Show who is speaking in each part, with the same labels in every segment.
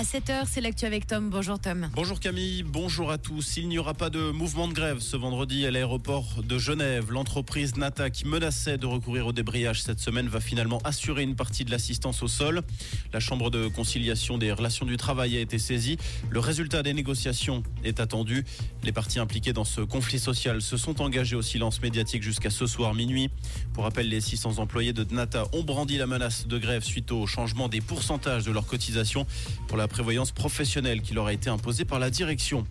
Speaker 1: À 7h, c'est l'actu avec Tom. Bonjour Tom.
Speaker 2: Bonjour Camille, bonjour à tous. Il n'y aura pas de mouvement de grève ce vendredi à l'aéroport de Genève. L'entreprise Nata qui menaçait de recourir au débrayage cette semaine va finalement assurer une partie de l'assistance au sol. La Chambre de conciliation des relations du travail a été saisie. Le résultat des négociations est attendu. Les parties impliquées dans ce conflit social se sont engagées au silence médiatique jusqu'à ce soir minuit. Pour rappel, les 600 employés de Nata ont brandi la menace de grève suite au changement des pourcentages de leur cotisation pour la prévoyance professionnelle qui leur a été imposée par la direction.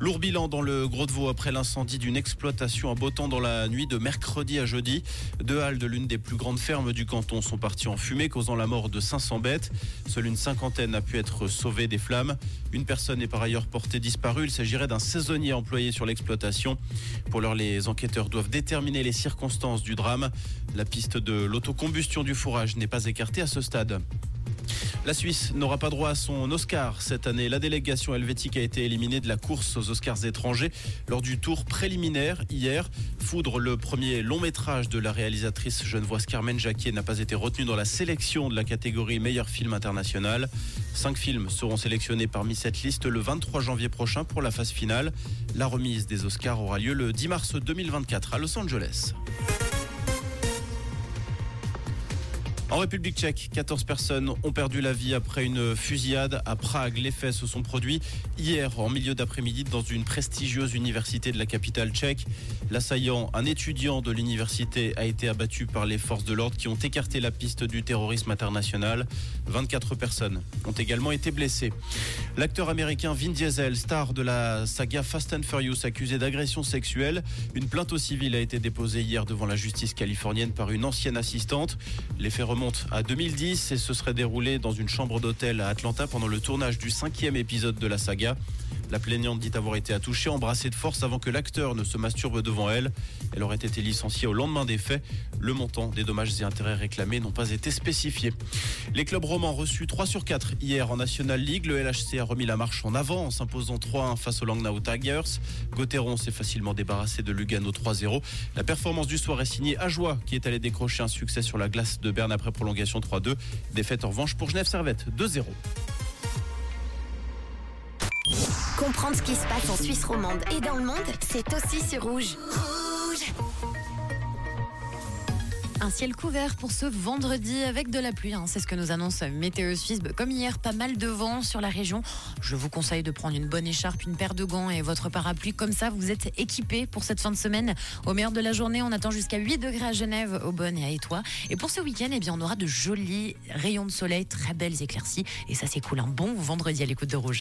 Speaker 2: Lourd bilan dans le Gros de Vaud après l'incendie d'une exploitation à Beautemps dans la nuit de mercredi à jeudi. Deux halles de l'une des plus grandes fermes du canton sont parties en fumée, causant la mort de 500 bêtes. Seule une cinquantaine a pu être sauvée des flammes. Une personne est par ailleurs portée disparue. Il s'agirait d'un saisonnier employé sur l'exploitation. Pour l'heure, les enquêteurs doivent déterminer les circonstances du drame. La piste de l'autocombustion du fourrage n'est pas écartée à ce stade. La Suisse n'aura pas droit à son Oscar cette année. La délégation helvétique a été éliminée de la course aux Oscars étrangers lors du tour préliminaire hier. Foudre, le premier long métrage de la réalisatrice genevoise Carmen Jacquier, n'a pas été retenu dans la sélection de la catégorie meilleur film international. Cinq films seront sélectionnés parmi cette liste le 23 janvier prochain pour la phase finale. La remise des Oscars aura lieu le 10 mars 2024 à Los Angeles. En République tchèque, 14 personnes ont perdu la vie après une fusillade à Prague. Les faits se sont produits hier en milieu d'après-midi dans une prestigieuse université de la capitale tchèque. L'assaillant, un étudiant de l'université, a été abattu par les forces de l'ordre qui ont écarté la piste du terrorisme international. 24 personnes ont également été blessées. L'acteur américain Vin Diesel, star de la saga Fast and Furious, accusé d'agression sexuelle. Une plainte au civil a été déposée hier devant la justice californienne par une ancienne assistante. Les faits à 2010 et se serait déroulé dans une chambre d'hôtel à Atlanta pendant le tournage du cinquième épisode de la saga. La plaignante dit avoir été attouchée, embrassée de force avant que l'acteur ne se masturbe devant elle. Elle aurait été licenciée au lendemain des faits. Le montant des dommages et intérêts réclamés n'ont pas été spécifiés. Les clubs romans reçus 3 sur 4 hier en National League. Le LHC a remis la marche en avant en s'imposant 3-1 face au Langnau Tigers. Gauthieron s'est facilement débarrassé de Lugano 3-0. La performance du soir est signée à Joie qui est allé décrocher un succès sur la glace de Berne après prolongation 3-2. Défaite en revanche pour Genève Servette 2-0.
Speaker 3: Comprendre ce qui se passe en Suisse romande et dans le monde, c'est aussi sur Rouge. Rouge
Speaker 1: Un ciel couvert pour ce vendredi avec de la pluie. hein. C'est ce que nous annonce Météo Suisse. Comme hier, pas mal de vent sur la région. Je vous conseille de prendre une bonne écharpe, une paire de gants et votre parapluie. Comme ça, vous êtes équipés pour cette fin de semaine. Au meilleur de la journée, on attend jusqu'à 8 degrés à Genève, au Bonne et à Étoile. Et pour ce week-end, eh bien, on aura de jolis rayons de soleil, très belles éclaircies. Et ça, c'est cool. Un bon vendredi à l'écoute de Rouge.